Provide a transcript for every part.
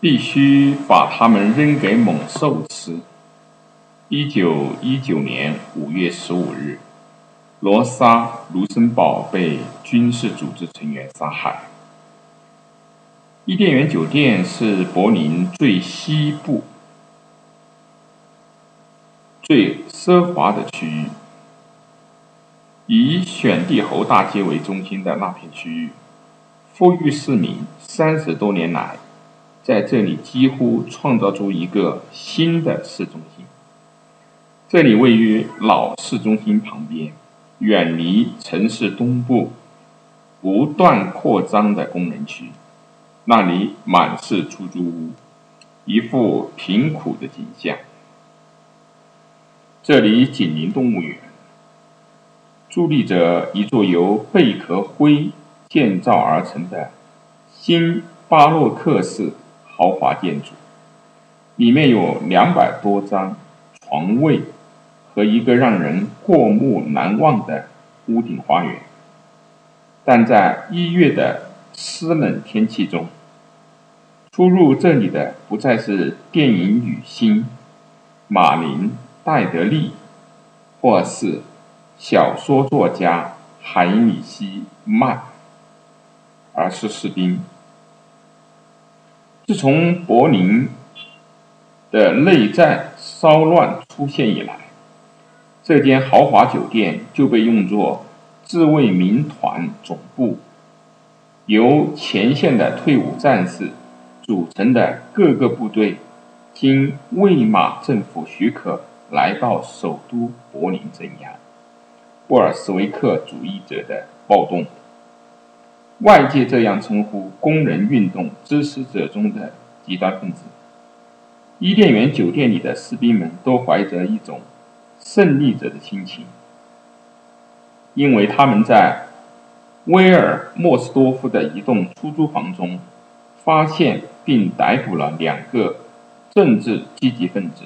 必须把它们扔给猛兽吃。一九一九年五月十五日，罗莎·卢森堡被军事组织成员杀害。伊甸园酒店是柏林最西部、最奢华的区域，以选帝侯大街为中心的那片区域，富裕市民三十多年来在这里几乎创造出一个新的市中心。这里位于老市中心旁边，远离城市东部不断扩张的工人区。那里满是出租屋，一副贫苦的景象。这里紧邻动物园，伫立着一座由贝壳灰建造而成的新巴洛克式豪华建筑，里面有两百多张床位和一个让人过目难忘的屋顶花园。但在一月的湿冷天气中，出入这里的不再是电影女星马琳·戴德利，或是小说作家海米希·曼，而是士兵。自从柏林的内战骚乱出现以来，这间豪华酒店就被用作自卫民团总部，由前线的退伍战士。组成的各个部队，经魏玛政府许可来到首都柏林镇压布尔什维克主义者的暴动。外界这样称呼工人运动支持者中的极端分子。伊甸园酒店里的士兵们都怀着一种胜利者的心情，因为他们在威尔莫斯多夫的一栋出租房中。发现并逮捕了两个政治积极分子，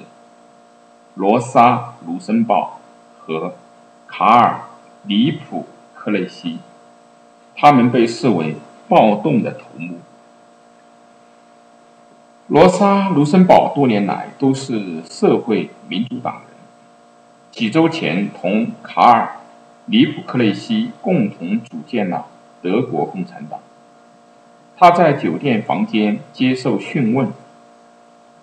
罗莎·卢森堡和卡尔·里普克雷西，他们被视为暴动的头目。罗莎·卢森堡多年来都是社会民主党人，几周前同卡尔·里普克雷西共同组建了德国共产党。他在酒店房间接受讯问，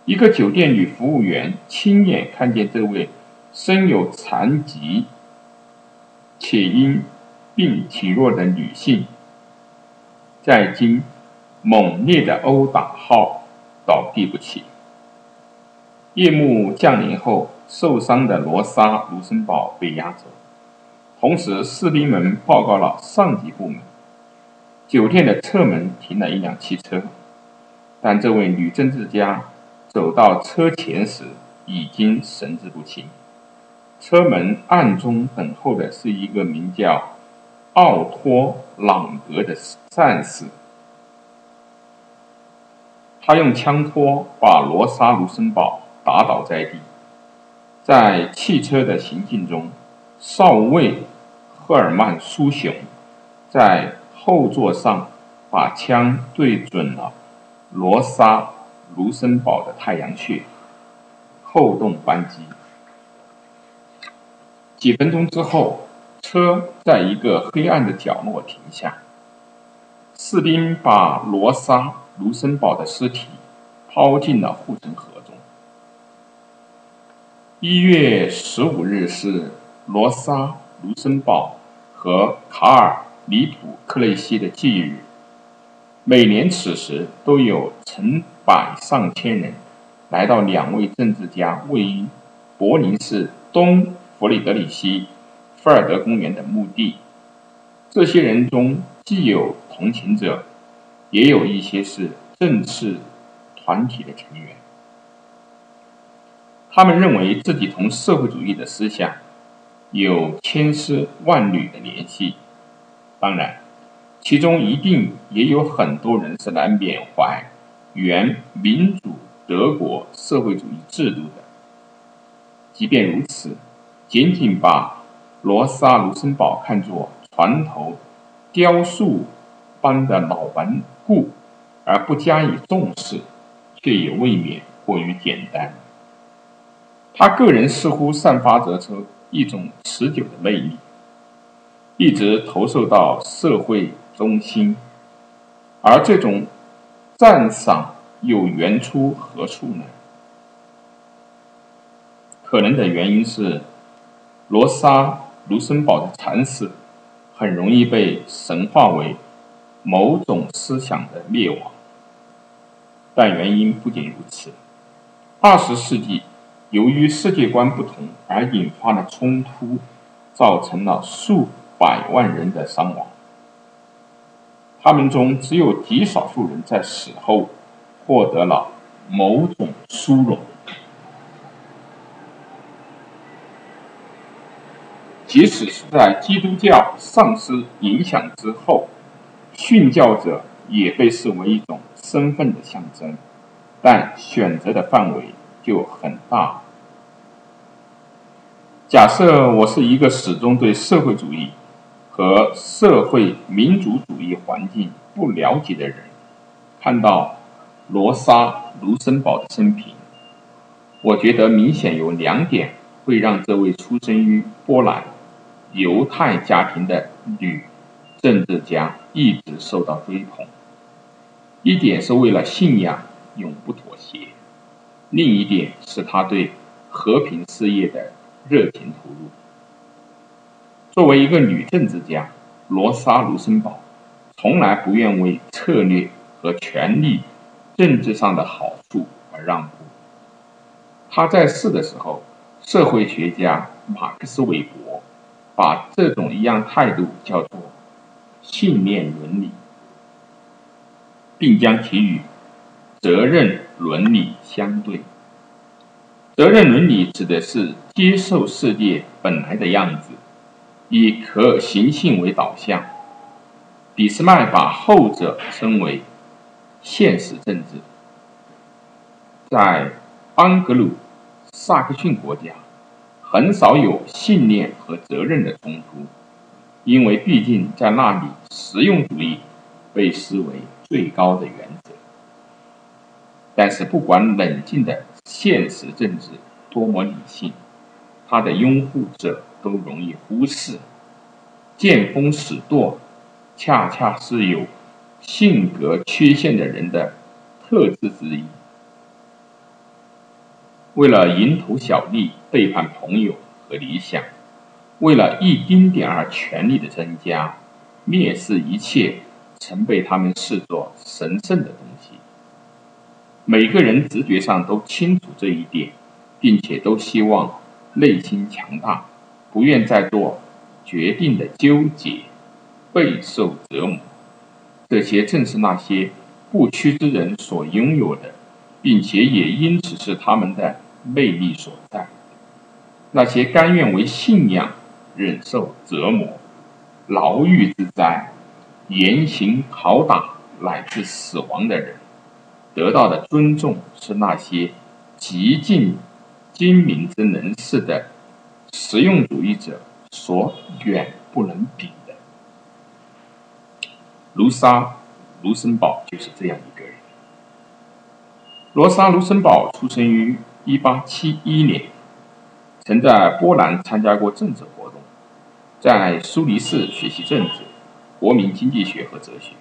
一个酒店女服务员亲眼看见这位身有残疾且因病体弱的女性，在经猛烈的殴打后倒地不起。夜幕降临后，受伤的罗莎·卢森堡被押走，同时士兵们报告了上级部门。酒店的侧门停了一辆汽车，但这位女政治家走到车前时已经神志不清。车门暗中等候的是一个名叫奥托·朗格的战士，他用枪托把罗莎·卢森堡打倒在地。在汽车的行进中，少尉赫尔曼·苏雄在。后座上，把枪对准了罗莎·卢森堡的太阳穴，扣动扳机。几分钟之后，车在一个黑暗的角落停下。士兵把罗莎·卢森堡的尸体抛进了护城河中。一月十五日是罗莎·卢森堡和卡尔。里普克雷西的忌日，每年此时都有成百上千人来到两位政治家位于柏林市东弗里德里希菲尔德公园的墓地。这些人中既有同情者，也有一些是政治团体的成员。他们认为自己同社会主义的思想有千丝万缕的联系。当然，其中一定也有很多人是来缅怀原民主德国社会主义制度的。即便如此，仅仅把罗莎·卢森堡看作船头雕塑般的老顽固，而不加以重视，却也未免过于简单。他个人似乎散发着出一种持久的魅力，一直投射到社会中心，而这种赞赏又源出何处呢？可能的原因是，罗莎卢森堡的惨死很容易被神化为某种思想的灭亡，但原因不仅如此。二十世纪，由于世界观不同而引发的冲突，造成了数百万人的伤亡。他们中只有极少数人在死后获得了某种殊荣。即使是在基督教丧失影响之后，殉教者也被视为一种身份的象征，但选择的范围就很大。假设我是一个始终对社会主义和社会民主主义环境不了解的人，看到罗莎卢森堡的生平，我觉得明显有两点会让这位出生于波兰。犹太家庭的女政治家一直受到追捧，一点是为了信仰永不妥协，另一点是她对和平事业的热情投入。作为一个女政治家，罗莎卢森堡从来不愿为策略和权力、政治上的好处而让步。她在世的时候，社会学家马克思韦伯。把这种一样态度叫做信念伦理，并将其与责任伦理相对。责任伦理指的是接受世界本来的样子，以可行性为导向。俾斯麦把后者称为现实政治。在安格鲁萨克逊国家。很少有信念和责任的冲突，因为毕竟在那里，实用主义被视为最高的原则。但是，不管冷静的现实政治多么理性，他的拥护者都容易忽视。见风使舵，恰恰是有性格缺陷的人的特质之一。为了蝇头小利，背叛朋友和理想；为了一丁点儿权力的增加，蔑视一切曾被他们视作神圣的东西。每个人直觉上都清楚这一点，并且都希望内心强大，不愿再做决定的纠结，备受折磨。这些正是那些不屈之人所拥有的。并且也因此是他们的魅力所在。那些甘愿为信仰忍受折磨、牢狱之灾、严刑拷打乃至死亡的人，得到的尊重是那些极尽精明之能事的实用主义者所远不能比的。卢沙卢森堡就是这样一个人。罗莎卢森堡出生于1871年，曾在波兰参加过政治活动，在苏黎世学习政治、国民经济学和哲学。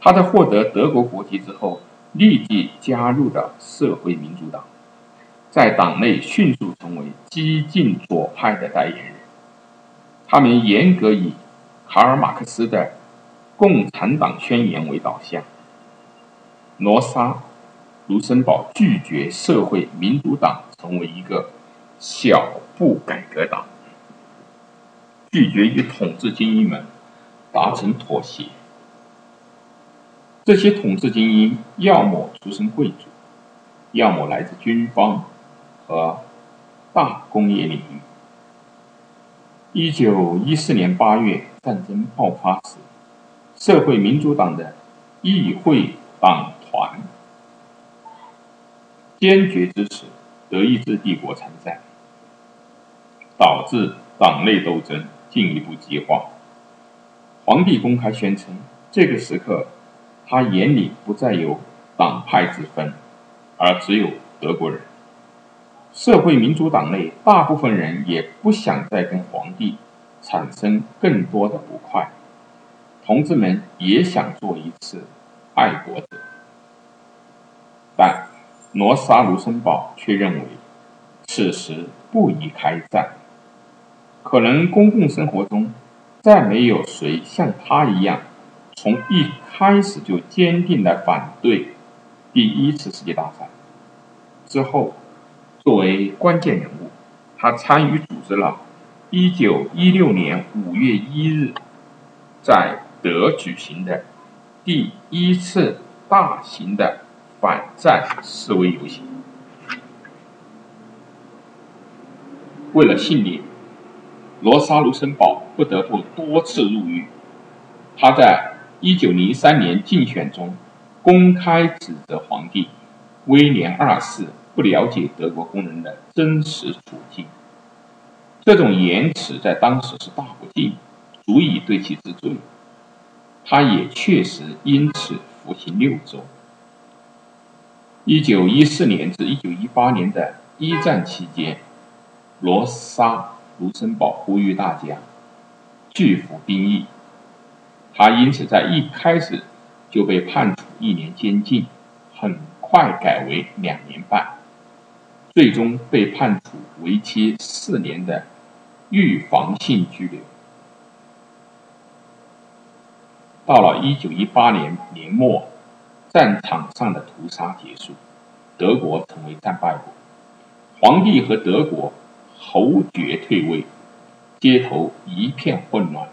他在获得德国国籍之后，立即加入了社会民主党，在党内迅速成为激进左派的代言人。他们严格以卡尔马克思的《共产党宣言》为导向。罗莎。卢森堡拒绝社会民主党成为一个小步改革党，拒绝与统治精英们达成妥协。这些统治精英要么出身贵族，要么来自军方和大工业领域。一九一四年八月，战争爆发时，社会民主党的议会党团。坚决支持德意志帝国参战，导致党内斗争进一步激化。皇帝公开宣称，这个时刻他眼里不再有党派之分，而只有德国人。社会民主党内大部分人也不想再跟皇帝产生更多的不快，同志们也想做一次爱国者，但罗莎·卢森堡却认为此时不宜开战。可能公共生活中再没有谁像他一样，从一开始就坚定的反对第一次世界大战。之后。作为关键人物，他参与组织了1916年5月1日在德举行的第一次大型的反战示威游行。为了信念，罗莎·卢森堡不得不多次入狱。他在1903年竞选中公开指责皇帝威廉二世。不了解德国工人的真实处境，这种言辞在当时是大不敬，足以对其治罪。他也确实因此服刑六周。一九一四年至一九一八年的一战期间，罗莎·卢森堡呼吁大家拒服兵役，他因此在一开始就被判处一年监禁，很快改为两年半。最终被判处为期四年的预防性拘留。到了一九一八年年末，战场上的屠杀结束，德国成为战败国，皇帝和德国侯爵退位，街头一片混乱，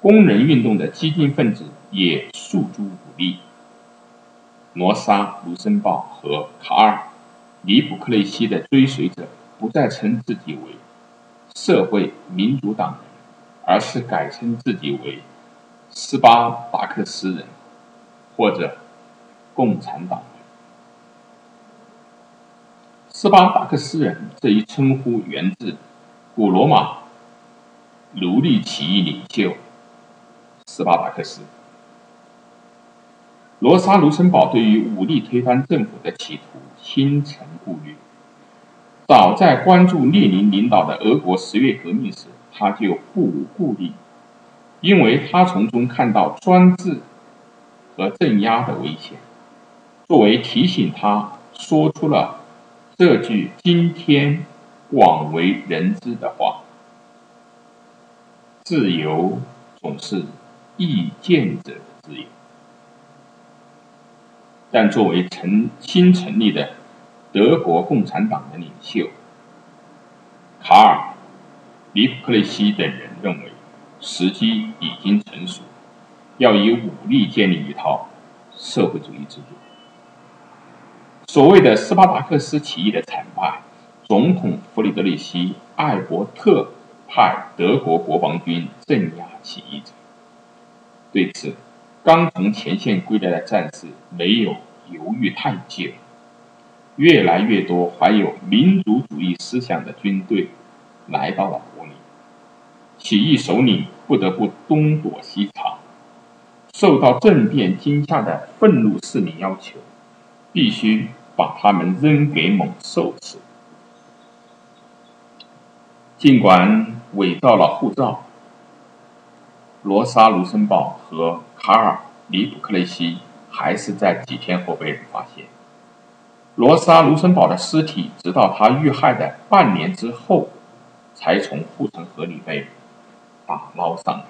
工人运动的激进分子也诉诸武力。罗莎、卢森堡和卡尔。尼布克雷西的追随者不再称自己为社会民主党人，而是改称自己为斯巴达克斯人或者共产党。斯巴达克斯人这一称呼源自古罗马奴隶起义领袖斯巴达克斯。罗莎·卢森堡对于武力推翻政府的企图心存顾虑。早在关注列宁领导的俄国十月革命时，他就不无顾虑，因为他从中看到专制和镇压的危险。作为提醒，他说出了这句今天广为人知的话：“自由总是意见者的自由。”但作为成新成立的德国共产党的领袖，卡尔·尼普克雷西等人认为，时机已经成熟，要以武力建立一套社会主义制度。所谓的斯巴达克斯起义的惨败，总统弗里德里希·艾伯特派德国国防军镇压起义者。对此，刚从前线归来的战士没有犹豫太久，越来越多怀有民族主义思想的军队来到了柏林，起义首领不得不东躲西藏。受到政变惊吓的愤怒市民要求，必须把他们扔给猛兽吃。尽管伪造了护照。罗莎·卢森堡和卡尔·尼普克雷西还是在几天后被人发现。罗莎·卢森堡的尸体，直到他遇害的半年之后，才从护城河里被打捞上来。